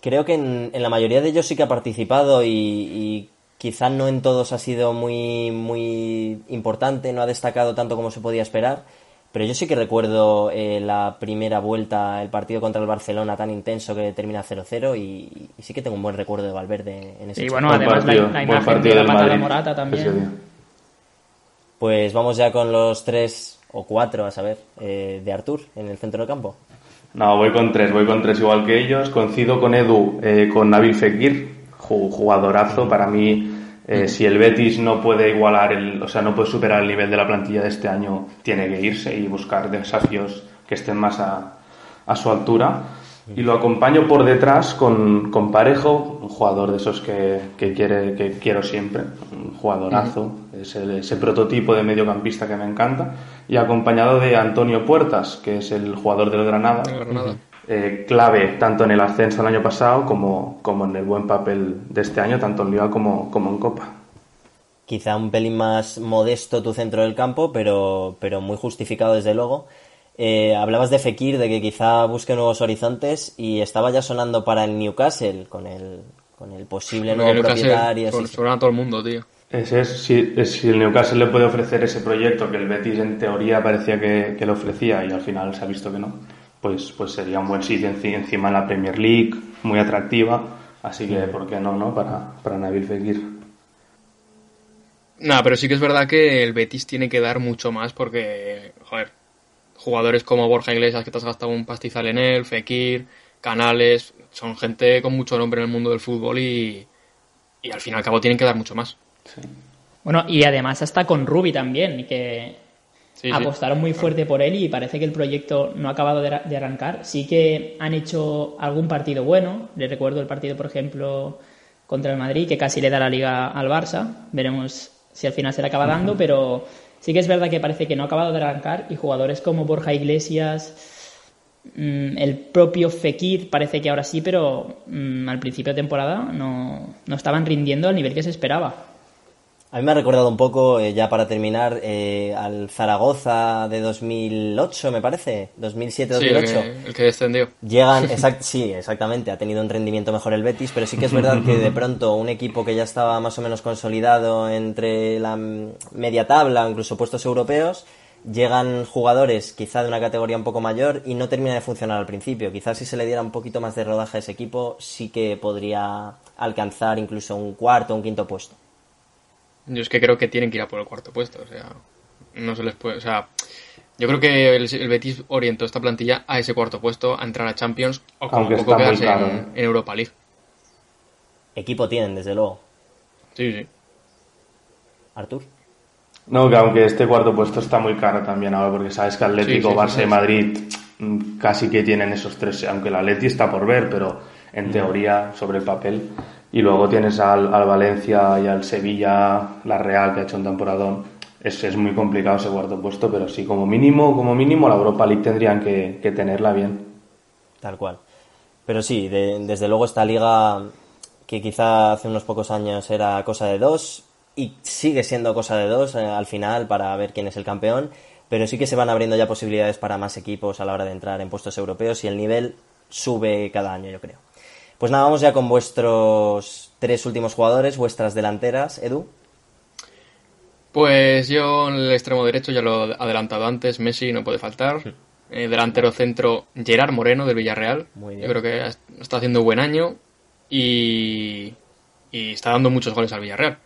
Speaker 4: Creo que en, la mayoría de ellos sí que ha participado y, y quizá no en todos ha sido muy, muy importante, no ha destacado tanto como se podía esperar. Pero yo sí que recuerdo eh, la primera vuelta, el partido contra el Barcelona tan intenso que termina 0-0 y, y sí que tengo un buen recuerdo de Valverde en ese
Speaker 6: y bueno,
Speaker 7: Buen
Speaker 6: además
Speaker 7: partido,
Speaker 6: la, imagen
Speaker 7: partido
Speaker 6: de la patada
Speaker 7: Madrid
Speaker 6: morata también.
Speaker 4: Pues vamos ya con los tres o cuatro, a saber, eh, de Artur en el centro del campo.
Speaker 7: No, voy con tres, voy con tres igual que ellos. Coincido con Edu, eh, con Nabil Fekir, ju- jugadorazo. Para mí, eh, si el Betis no puede igualar, el, o sea, no puede superar el nivel de la plantilla de este año, tiene que irse y buscar desafíos que estén más a, a su altura. Y lo acompaño por detrás con, con Parejo, un jugador de esos que, que, quiere, que quiero siempre, un jugadorazo, es el- ese prototipo de mediocampista que me encanta, y acompañado de Antonio Puertas, que es el jugador del Granada,
Speaker 5: Granada.
Speaker 7: Eh, clave tanto en el ascenso el año pasado como, como en el buen papel de este año, tanto en Liga como, como en Copa.
Speaker 4: Quizá un pelín más modesto tu centro del campo, pero, pero muy justificado desde luego. Eh, hablabas de Fekir, de que quizá busque nuevos horizontes y estaba ya sonando para el Newcastle con el, con el posible nuevo
Speaker 5: Newcastle
Speaker 4: propietario.
Speaker 5: son- suena a todo el mundo, tío.
Speaker 7: Ese es, si, es- si el Newcastle le puede ofrecer ese proyecto que el Betis en teoría parecía que, que le ofrecía y al final se ha visto que no, pues, pues sería un buen sitio enci- encima en la Premier League, muy atractiva, así que ¿por qué no, no? Para, para Nabil Fekir.
Speaker 5: Nada, pero sí que es verdad que el Betis tiene que dar mucho más porque, joder, jugadores como Borja Iglesias que te has gastado un pastizal en él, Fekir, Canales, son gente con mucho nombre en el mundo del fútbol y, y al fin y al cabo tienen que dar mucho más.
Speaker 6: Bueno, y además hasta con Rubi también, que
Speaker 5: Sí, sí.
Speaker 6: apostaron muy fuerte por él y parece que el proyecto no ha acabado de, de arrancar. Sí que han hecho algún partido bueno. Le recuerdo el partido, por ejemplo, contra el Madrid, que casi le da la liga al Barça. Veremos si al final se le acaba dando, pero sí que es verdad que parece que no ha acabado de arrancar y jugadores como Borja Iglesias, mm, el propio Fekir parece que ahora sí, pero mm, al principio de temporada no, no estaban rindiendo al nivel que se esperaba.
Speaker 4: A mí me ha recordado un poco, eh, ya para terminar, eh, al Zaragoza de 2008, me parece,
Speaker 5: Sí, el
Speaker 4: 2007-2008.
Speaker 5: que, el que descendió.
Speaker 4: Llegan, exact, sí, exactamente, ha tenido un rendimiento mejor el Betis, pero sí que es verdad que de pronto un equipo que ya estaba más o menos consolidado entre la media tabla, incluso puestos europeos, llegan jugadores quizá de una categoría un poco mayor y no termina de funcionar al principio. Quizás si se le diera un poquito más de rodaje a ese equipo, sí que podría alcanzar incluso un cuarto o un quinto puesto.
Speaker 5: Yo es que creo que tienen que ir a por el cuarto puesto, o sea, no se les puede, o sea, yo creo que el, el Betis orientó esta plantilla a ese cuarto puesto, a entrar a Champions o como
Speaker 7: Aunque
Speaker 5: poco
Speaker 7: está muy
Speaker 5: quedarse
Speaker 7: caro,
Speaker 5: en,
Speaker 7: ¿eh?
Speaker 5: en Europa League.
Speaker 4: Equipo tienen, desde luego.
Speaker 5: Sí, sí.
Speaker 4: Artur.
Speaker 7: No, que aunque este cuarto puesto está muy caro también ahora, porque sabes que Atlético,
Speaker 5: Sí, sí,
Speaker 7: Barça
Speaker 5: sí,
Speaker 7: y. Madrid mm, casi que tienen esos tres, aunque el Atleti está por ver, pero en teoría, sobre el papel. Y luego tienes al, al Valencia y al Sevilla, la Real, que ha hecho un temporadón. Es, es muy complicado ese cuarto puesto, pero sí, como mínimo, como mínimo, la Europa League tendrían que, que tenerla bien.
Speaker 4: Tal cual. Pero sí, de- desde luego esta liga que quizá hace unos pocos años era cosa de dos y sigue siendo cosa de dos eh, al final para ver quién es el campeón, pero sí que se van abriendo ya posibilidades para más equipos a la hora de entrar en puestos europeos y el nivel sube cada año, yo creo. Pues nada, vamos ya con vuestros tres últimos jugadores, vuestras delanteras, Edu.
Speaker 5: Pues yo en el extremo derecho ya lo he adelantado antes, Messi no puede faltar. Eh, delantero centro, Gerard Moreno del Villarreal.
Speaker 4: Muy bien.
Speaker 5: Yo creo que está haciendo un buen año y, y está dando muchos goles al Villarreal.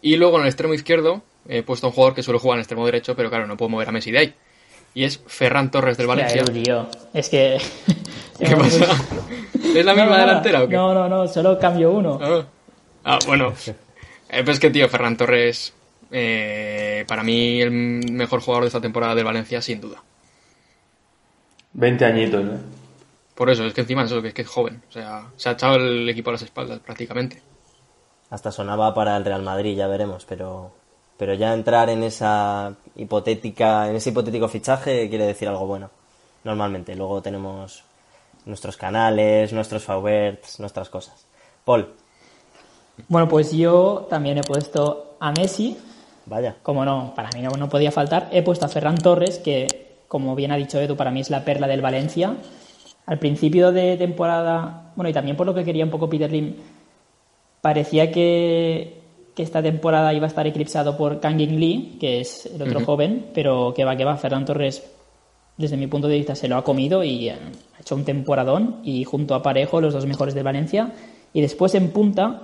Speaker 5: Y luego en el extremo izquierdo he puesto a un jugador que suele jugar en el extremo derecho, pero claro, no puedo mover a Messi de ahí. Y es Ferran Torres del Valencia.
Speaker 6: Claro, tío. Es que.
Speaker 5: ¿Qué pasa? ¿Es la misma
Speaker 6: No,
Speaker 5: delantera o qué?
Speaker 6: No, no, no, solo cambio uno.
Speaker 5: Ah, Ah, bueno. Eh, pues es que, tío, Ferran Torres, eh, para mí, el mejor jugador de esta temporada del Valencia, sin duda.
Speaker 7: 20 añitos, ¿eh?
Speaker 5: Por eso, es que encima eso, que es que es joven. O sea, se ha echado el equipo a las espaldas prácticamente.
Speaker 4: Hasta sonaba para el Real Madrid, ya veremos, pero pero ya entrar en esa hipotética en ese hipotético fichaje quiere decir algo bueno. Normalmente, luego tenemos nuestros canales, nuestros favorites, nuestras cosas. Paul,
Speaker 6: Bueno, pues yo también he puesto a Messi,
Speaker 4: vaya.
Speaker 6: como no, para mí no, no podía faltar. He puesto a Ferran Torres, que, como bien ha dicho Edu, para mí es la perla del Valencia. Al principio de temporada, bueno, y también por lo que quería un poco Peter Lim, parecía que, que esta temporada iba a estar eclipsado por Kangin Lee, que es el otro joven, pero que va, que va, Ferran Torres, desde mi punto de vista, se lo ha comido y eh, ha hecho un temporadón, y junto a Parejo, los dos mejores de Valencia. Y después en punta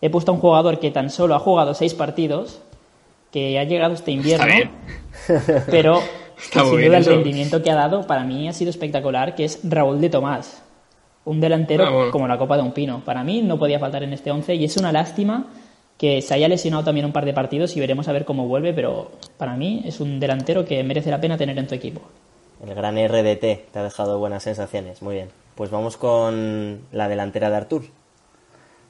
Speaker 6: he puesto a un jugador que tan solo ha jugado seis partidos, que ha llegado este invierno, pero que sin duda el rendimiento que ha dado para mí ha sido espectacular, que es Raúl de Tomás. Un delantero
Speaker 5: Ah, bueno.
Speaker 6: como la copa de un pino. Para mí no podía faltar en este 11 y es una lástima que se haya lesionado también un par de partidos y veremos a ver cómo vuelve, pero para mí es un delantero que merece la pena tener en tu equipo.
Speaker 4: El gran RDT te ha dejado buenas sensaciones. Muy bien. Pues vamos con la delantera de Artur.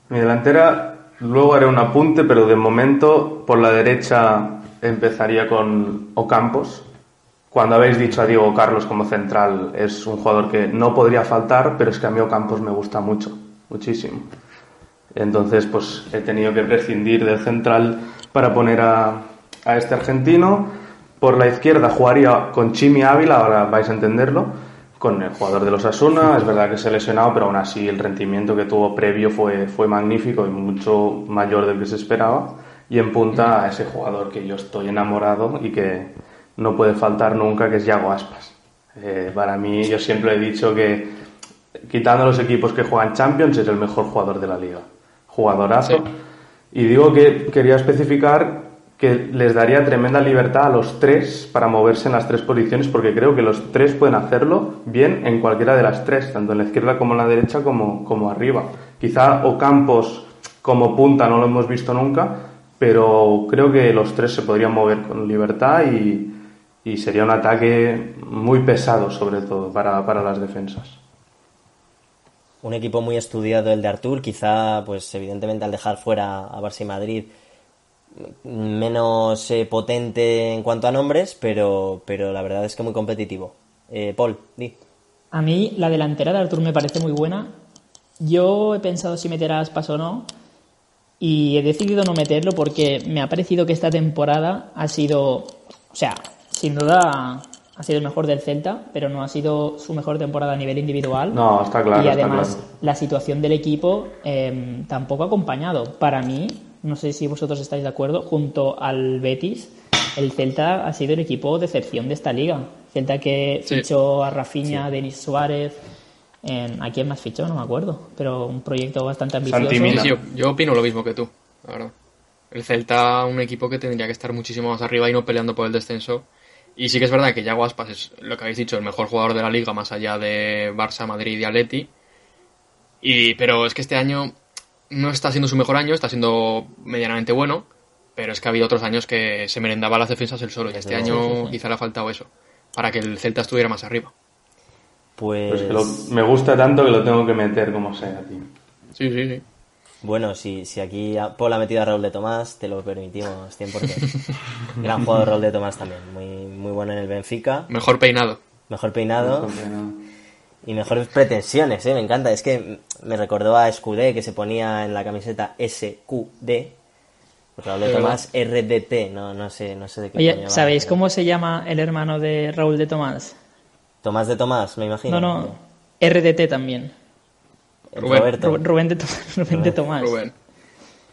Speaker 7: Mi delantera, luego haré un apunte, pero de momento por la derecha empezaría con Ocampos. Cuando habéis dicho a Diego Carlos como central, es un jugador que no podría faltar, pero es que a mí Ocampos me gusta mucho, muchísimo. Entonces, pues he tenido que prescindir del central para poner a, a este argentino. Por la izquierda jugaría con Chimi Ávila, ahora vais a entenderlo, con el jugador de los Asuna. Es verdad que se lesionado, pero aún así el rendimiento que tuvo previo fue, fue magnífico y mucho mayor del que se esperaba. Y en punta a ese jugador que yo estoy enamorado y que no puede faltar nunca, que es Yago Aspas. Eh, para mí, yo siempre he dicho que quitando los equipos que juegan Champions, es el mejor jugador de la liga. Jugadorazo.
Speaker 5: Sí.
Speaker 7: Y digo que quería especificar que les daría tremenda libertad a los tres para moverse en las tres posiciones, porque creo que los tres pueden hacerlo bien en cualquiera de las tres, tanto en la izquierda como en la derecha, como, como arriba. Quizá Ocampos como punta no lo hemos visto nunca, pero creo que los tres se podrían mover con libertad y, y sería un ataque muy pesado, sobre todo, para, para las defensas.
Speaker 4: Un equipo muy estudiado el de Artur, quizá, pues evidentemente al dejar fuera a Barça y Madrid, menos eh, potente en cuanto a nombres, pero, pero la verdad es que muy competitivo. Eh, Paul, di.
Speaker 6: A mí la delantera de Artur me parece muy buena. Yo he pensado si meter a Aspas o no y he decidido no meterlo porque me ha parecido que esta temporada ha sido, o sea, sin duda ha sido el mejor del Celta, pero no ha sido su mejor temporada a nivel individual.
Speaker 7: No, está claro,
Speaker 6: Y
Speaker 7: está
Speaker 6: además
Speaker 7: claro.
Speaker 6: la situación del equipo eh, tampoco ha acompañado. Para mí, no sé si vosotros estáis de acuerdo, junto al Betis, el Celta ha sido el equipo de excepción de esta liga. Celta que
Speaker 5: Sí.
Speaker 6: fichó a Rafinha, Denis Suárez, eh, ¿a quién más fichó? No me acuerdo, pero un proyecto bastante ambicioso.
Speaker 5: Sí, yo opino lo mismo que tú, la verdad. El Celta, un equipo que tendría que estar muchísimo más arriba y no peleando por el descenso. Y sí que es verdad que Yago Aspas es lo que habéis dicho, el mejor jugador de la liga, más allá de Barça, Madrid y Atleti. Y, pero es que este año no está siendo su mejor año, está siendo medianamente bueno, pero es que ha habido otros años que se merendaba las defensas el solo, y este año
Speaker 6: luego, sí, sí.
Speaker 5: quizá le ha faltado eso, para que el Celta estuviera más arriba.
Speaker 4: Pues,
Speaker 7: Pues que lo- me gusta tanto que lo tengo que meter como sea, tío.
Speaker 5: Sí, sí, sí.
Speaker 4: Bueno, si, si aquí Paul ha metido a Raúl de Tomás, te lo permitimos 100%. Gran jugador Raúl de Tomás también, muy, muy bueno en el Benfica,
Speaker 5: Mejor peinado.
Speaker 4: mejor peinado. Y mejores pretensiones, ¿eh? me encanta. Es que me recordó a Scudé que se ponía en la camiseta SQD. Pues Raúl de
Speaker 5: De
Speaker 4: Tomás RDT, no, no sé, no sé de qué
Speaker 6: Oye,
Speaker 4: coño va,
Speaker 6: ¿sabéis
Speaker 4: pero-
Speaker 6: cómo se llama el hermano de Raúl de Tomás?
Speaker 4: Tomás de Tomás, me imagino.
Speaker 6: No, no, RDT también.
Speaker 5: Rubén.
Speaker 4: Roberto.
Speaker 6: Ru- Rubén de, Tomás- Rubén de Tomás.
Speaker 5: Rubén.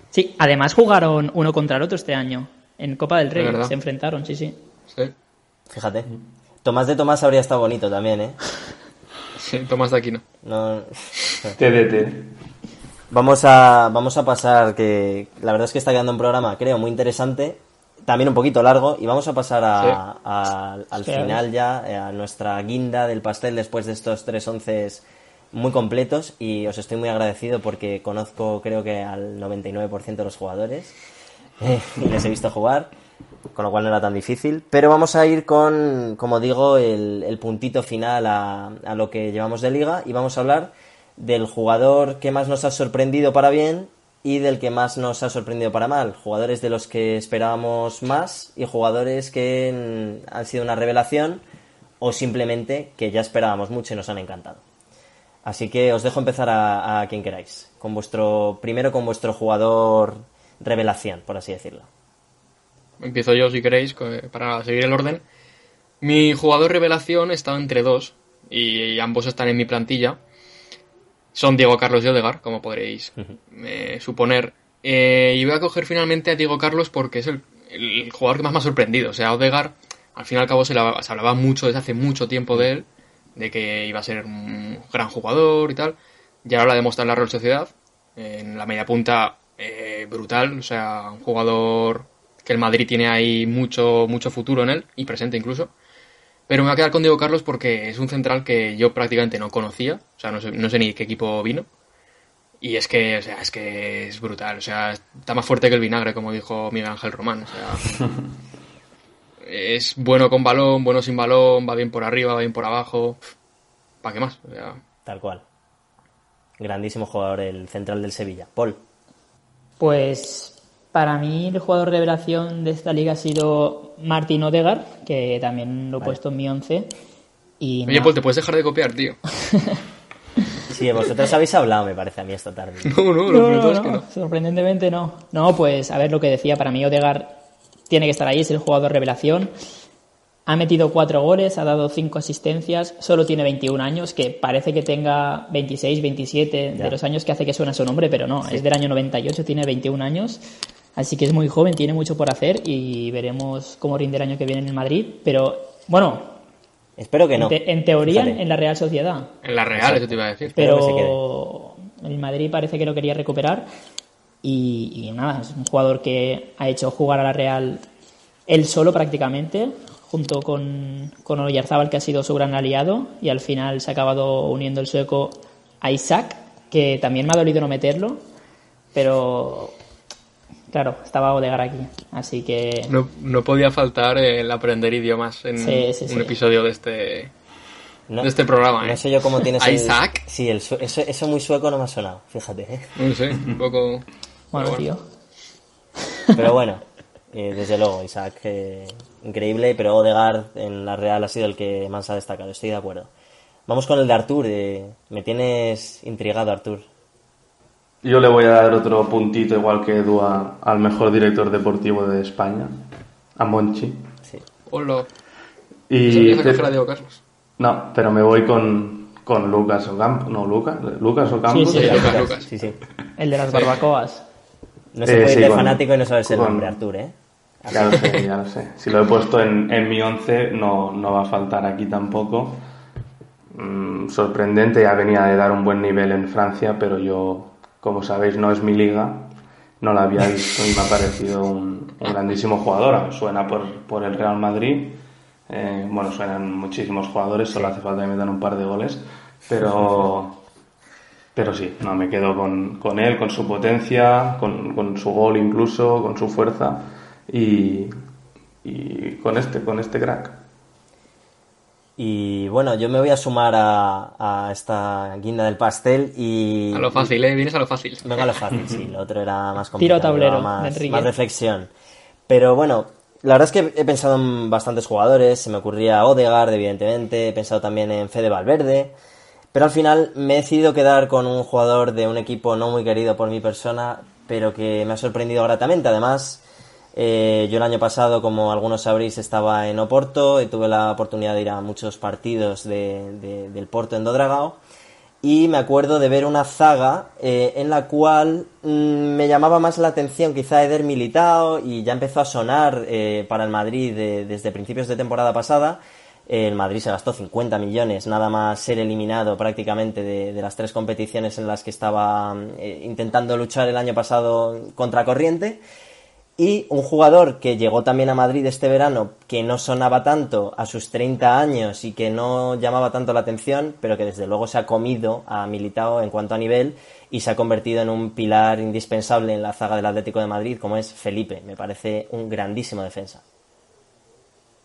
Speaker 6: Sí, además jugaron uno contra el otro este año. En Copa del Rey se enfrentaron, sí, sí.
Speaker 5: Sí.
Speaker 4: Fíjate. Tomás de Tomás habría estado bonito también, ¿eh?
Speaker 5: Sí, Tomás de Aquino.
Speaker 4: No...
Speaker 7: TDT.
Speaker 4: Vamos a, vamos a pasar, que la verdad es que está quedando un programa, creo, muy interesante, también un poquito largo, y vamos a pasar a,
Speaker 5: Sí.
Speaker 4: a- al final ya, eh, a nuestra guinda del pastel después de estos tres once muy completos, y os estoy muy agradecido porque conozco creo que al 99% de los jugadores, eh, y les he visto jugar, con lo cual no era tan difícil, pero vamos a ir con, como digo, el, puntito final a, a lo que llevamos de liga, y vamos a hablar del jugador que más nos ha sorprendido para bien y del que más nos ha sorprendido para mal. Jugadores de los que esperábamos más y jugadores que han sido una revelación o simplemente que ya esperábamos mucho y nos han encantado. Así que os dejo empezar a, a quien queráis. Con vuestro, primero con vuestro jugador revelación, por así decirlo.
Speaker 5: Empiezo yo si queréis, para seguir el orden. Mi jugador revelación está entre dos, y ambos están en mi plantilla. Son Diego Carlos y Odegar, como podréis eh, suponer. Eh, y voy a coger finalmente a Diego Carlos porque es el, el jugador que más me ha sorprendido. O sea, Odegar, al fin y al cabo, se, la- se hablaba mucho desde hace mucho tiempo de él, de que iba a ser un gran jugador y tal. Y ahora lo ha demostrado en la Real Sociedad. En la media punta, eh, brutal. O sea, un jugador que el Madrid tiene ahí mucho, mucho futuro en él, y presente incluso. Pero me voy a quedar con Diego Carlos porque es un central que yo prácticamente no conocía. O sea, no sé, no sé ni qué equipo vino. Y es que, o sea, es que es brutal. O sea, está más fuerte que el vinagre, como dijo Miguel Ángel Román. O sea, es bueno con balón, bueno sin balón, va bien por arriba, va bien por abajo. ¿Para qué más? O sea,
Speaker 4: Tal cual. Grandísimo jugador, el central del Sevilla. Paul.
Speaker 6: Pues para mí el jugador revelación de esta liga ha sido Martín Odegar, que también lo he puesto en mi 11. Y
Speaker 5: oye,
Speaker 6: no-
Speaker 5: Paul, te puedes dejar de copiar, tío.
Speaker 4: Sí, vosotros habéis hablado, me parece, a mí esta tarde.
Speaker 5: No, no,
Speaker 6: No,
Speaker 5: lo
Speaker 6: no,
Speaker 5: es que
Speaker 6: no,
Speaker 5: no.
Speaker 6: sorprendentemente no. No, pues a ver lo que decía, para mí Odegar tiene que estar ahí, es el jugador revelación. Ha metido cuatro goles, ha dado cinco asistencias, solo tiene 21 años, que parece que tenga 26, 27
Speaker 4: Ya.
Speaker 6: de los años que hace que suena su nombre, pero no, es del año 98, tiene 21 años, así que es muy joven, tiene mucho por hacer y veremos cómo rinde el año que viene en el Madrid. Pero bueno,
Speaker 4: Espero que no.
Speaker 6: en, te- en teoría
Speaker 4: Fíjate.
Speaker 6: en la Real Sociedad,
Speaker 5: En la Real, eso te iba a decir.
Speaker 6: Pero el Madrid parece que lo quería recuperar y, y nada, es un jugador que ha hecho jugar a la Real él solo prácticamente, junto con, con Oyarzábal, que ha sido su gran aliado, y al final se ha acabado uniendo el sueco a Isaac, que también me ha dolido no meterlo, pero claro, estaba Odegar aquí, así que
Speaker 5: No, no podía faltar el aprender idiomas en
Speaker 6: Sí, sí,
Speaker 5: un episodio de este,
Speaker 4: No-
Speaker 5: de este programa. ¿eh?
Speaker 4: No sé yo cómo tienes
Speaker 5: ¿A
Speaker 4: el...
Speaker 5: Isaac?
Speaker 4: Sí, el sue- eso, eso muy sueco no me ha sonado, fíjate. ¿eh?
Speaker 5: No sé, un poco...
Speaker 6: bueno,
Speaker 5: pero
Speaker 6: tío.
Speaker 4: Pero bueno, eh, desde luego, Isaac, eh, increíble, pero Odegaard en la Real ha sido el que más ha destacado, estoy de acuerdo. Vamos con el de Artur, eh, me tienes intrigado, Artur.
Speaker 7: Yo le voy a dar otro puntito, igual que Edu, a- al mejor director deportivo de España, a Monchi.
Speaker 4: Sí.
Speaker 5: Hola.
Speaker 7: Y
Speaker 5: ¿Sabías que
Speaker 7: te-
Speaker 5: Diego Carlos?
Speaker 7: No, pero me voy con, con Lucas Ocampo. No, Lucas. Lucas Ocampo.
Speaker 6: Sí,
Speaker 5: Sí,
Speaker 6: sí.
Speaker 5: Lucas, Lucas.
Speaker 4: Sí, sí.
Speaker 6: El de las barbacoas.
Speaker 4: No se
Speaker 7: Eh,
Speaker 4: puede
Speaker 7: sí,
Speaker 4: ser
Speaker 7: con-
Speaker 4: fanático y no saberse el nombre, Artur, ¿eh?
Speaker 7: Ya lo sé, ya lo sé. Si lo he puesto en, en mi 11, no, no va a faltar aquí tampoco. Mm, sorprendente, ya venía de dar un buen nivel en Francia, pero yo, como sabéis, no es mi liga. No la había visto y me ha parecido un, un grandísimo jugador. Suena por, por el Real Madrid. Eh, bueno, suenan muchísimos jugadores, solo hace falta que metan un par de goles. Pero, pero sí, no, me quedo con, con él, con su potencia, con, con su gol incluso, con su fuerza y, y con este, con este crack.
Speaker 4: Y bueno, yo me voy a sumar a, a esta guinda del pastel y...
Speaker 5: A lo fácil, ¿eh? Vienes a lo fácil.
Speaker 4: Venga, a lo fácil, sí, lo otro era más
Speaker 6: Tiro
Speaker 4: complicado,
Speaker 6: a tablero,
Speaker 4: más, más reflexión. Pero bueno, la verdad es que he pensado en bastantes jugadores, se me ocurría Odegaard, evidentemente, he pensado también en Fede Valverde, pero al final me he decidido quedar con un jugador de un equipo no muy querido por mi persona, pero que me ha sorprendido gratamente. Además, eh, yo el año pasado, como algunos sabréis, estaba en Oporto y tuve la oportunidad de ir a muchos partidos de- de- del Porto en Dodragao y me acuerdo de ver una zaga eh, en la cual mm, me llamaba más la atención quizá Eder Militao y ya empezó a sonar eh, para el Madrid de- desde principios de temporada pasada El Madrid se gastó 50 millones, nada más ser eliminado prácticamente de, las tres competiciones en las que estaba eh, intentando luchar el año pasado contra corriente. Y un jugador que llegó también a Madrid este verano, que no sonaba tanto a sus 30 años y que no llamaba tanto la atención, pero que desde luego se ha comido a Militao en cuanto a nivel y se ha convertido en un pilar indispensable en la zaga del Atlético de Madrid, como es Felipe. Me parece un grandísimo defensa.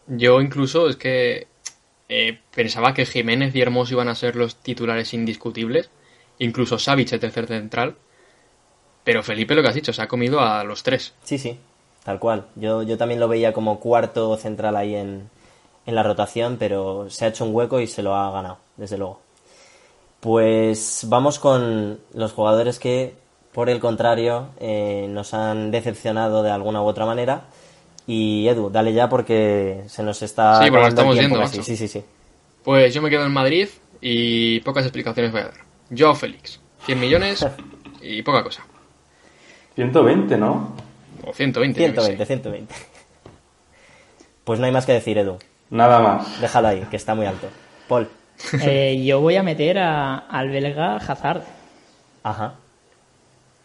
Speaker 5: Yo incluso es que eh, pensaba que Jiménez y Hermoso iban a ser los titulares indiscutibles, incluso Savic el tercer central, pero Felipe lo que has dicho, se ha comido a los tres.
Speaker 4: Sí, sí, tal cual. Yo, yo también lo veía como cuarto central ahí en, en la rotación, pero se ha hecho un hueco y se lo ha ganado, desde luego. Pues vamos con los jugadores que, por el contrario, eh, nos han decepcionado de alguna u otra manera. Y Edu, dale ya porque se nos está.
Speaker 5: Sí, porque
Speaker 4: el
Speaker 5: estamos
Speaker 4: casi.
Speaker 5: macho.
Speaker 4: Sí, sí, sí.
Speaker 5: Pues yo me quedo en Madrid y pocas explicaciones voy a dar. Joao Félix, 100 millones y poca cosa.
Speaker 7: 120, ¿no?
Speaker 5: O 120. yo qué sé.
Speaker 4: 120, 120. Pues no hay más que decir, Edu.
Speaker 7: Nada más.
Speaker 4: Déjalo ahí, que está muy alto. Paul.
Speaker 6: Eh, yo voy a meter a- al belga Hazard.
Speaker 4: Ajá.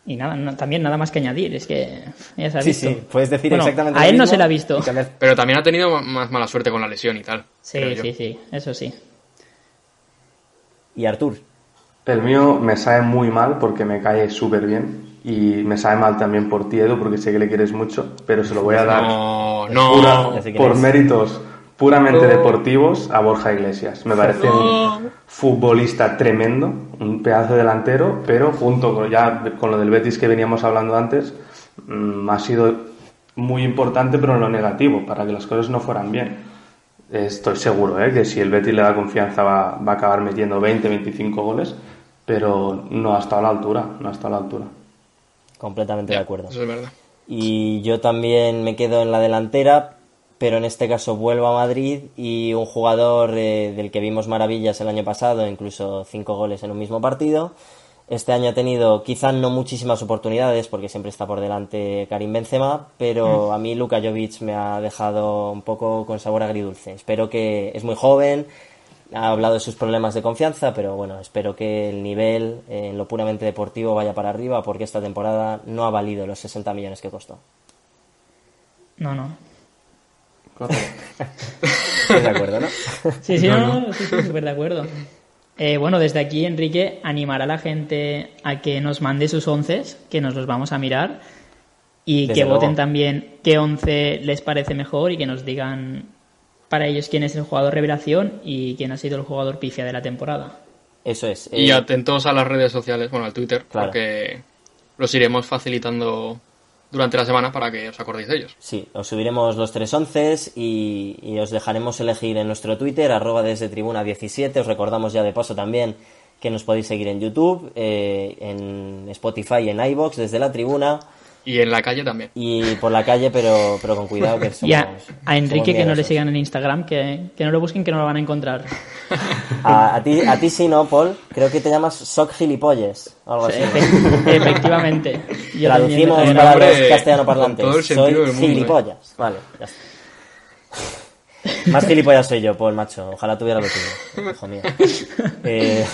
Speaker 6: Y nada, no- también nada más que añadir, es que ya se ha
Speaker 4: Sí,
Speaker 6: visto.
Speaker 4: sí, puedes decir
Speaker 6: Bueno,
Speaker 4: exactamente
Speaker 6: A
Speaker 4: lo
Speaker 6: él no se le ha visto.
Speaker 5: Pero también ha tenido más mala suerte con la lesión y tal.
Speaker 6: Sí,
Speaker 5: yo.
Speaker 6: sí, sí, eso sí.
Speaker 4: Y Artur.
Speaker 7: El mío me sabe muy mal porque me cae súper bien. Y me sabe mal también por ti, Edu, porque sé que le quieres mucho. Pero se lo voy a dar
Speaker 5: No,
Speaker 7: pura- por méritos puramente deportivos a Borja Iglesias. Me parece un futbolista tremendo, un pedazo de delantero, pero junto con, ya con lo del Betis que veníamos hablando antes, mm, ha sido muy importante, pero en lo negativo, para que las cosas no fueran bien. Estoy seguro ¿eh? que si el Betis le da confianza va, va a acabar metiendo 20, 25 goles, pero no ha estado a la altura, no ha estado a la altura.
Speaker 4: Completamente de acuerdo.
Speaker 5: Eso es verdad.
Speaker 4: Y yo también me quedo en la delantera, pero en este caso vuelvo a Madrid y un jugador eh, del que vimos maravillas el año pasado, incluso cinco goles en un mismo partido. Este año ha tenido quizá no muchísimas oportunidades porque siempre está por delante Karim Benzema, pero a mí Luka Jovic me ha dejado un poco con sabor agridulce. Espero que es muy joven, ha hablado de sus problemas de confianza, pero bueno, espero que el nivel eh, en lo puramente deportivo vaya para arriba porque esta temporada no ha valido los 60 millones que costó.
Speaker 6: No, no.
Speaker 4: ¿Estás de acuerdo, no?
Speaker 6: Sí, sí, no, no, sí, sí, súper de acuerdo. Eh, bueno, desde aquí, Enrique, animar a la gente a que nos mande sus once, que nos los vamos a mirar, y
Speaker 4: Desde
Speaker 6: que
Speaker 4: luego.
Speaker 6: voten también qué once les parece mejor y que nos digan para ellos quién es el jugador revelación y quién ha sido el jugador pifia de la temporada.
Speaker 4: Eso es.
Speaker 5: Y
Speaker 4: eh,
Speaker 5: atentos a las redes sociales, bueno, al Twitter,
Speaker 4: Claro.
Speaker 5: porque los iremos facilitando durante la semana para que os acordéis de ellos.
Speaker 4: Sí, os subiremos los tres once y, y os dejaremos elegir en nuestro Twitter, arroba desde tribuna 17. Os recordamos ya de paso también que nos podéis seguir en YouTube, eh, en Spotify y en iBox desde la tribuna
Speaker 5: Y en la calle también.
Speaker 4: y por la calle, pero, pero con cuidado que somos.
Speaker 6: y a, a Enrique que no le sigan en Instagram, que, que no lo busquen, que no lo van a encontrar.
Speaker 4: A, a ti, a ti sí, ¿no, Paul? Creo que te llamas Soc Gilipolles, o algo así. ¿no?
Speaker 6: Efe- Efectivamente. Yo
Speaker 4: Traducimos para los castellano parlantes. soy
Speaker 5: mundo, ¿eh?
Speaker 4: gilipollas. Vale, ya está. Más gilipollas soy yo, Paul, macho. Ojalá tuviera lo tuyo. Hijo mío. Eh,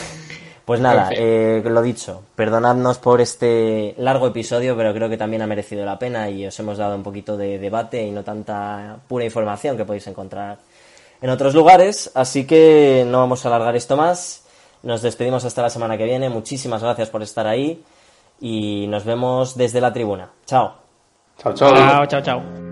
Speaker 4: pues nada,
Speaker 5: En fin.
Speaker 4: eh, lo dicho. Perdonadnos por este largo episodio, pero creo que también ha merecido la pena y os hemos dado un poquito de debate y no tanta pura información que podéis encontrar en otros lugares. Así que no vamos a alargar esto más. Nos despedimos hasta la semana que viene. Muchísimas gracias por estar ahí y nos vemos desde la tribuna. Chao.
Speaker 7: Chao, chao.
Speaker 6: Chao, chao, chao.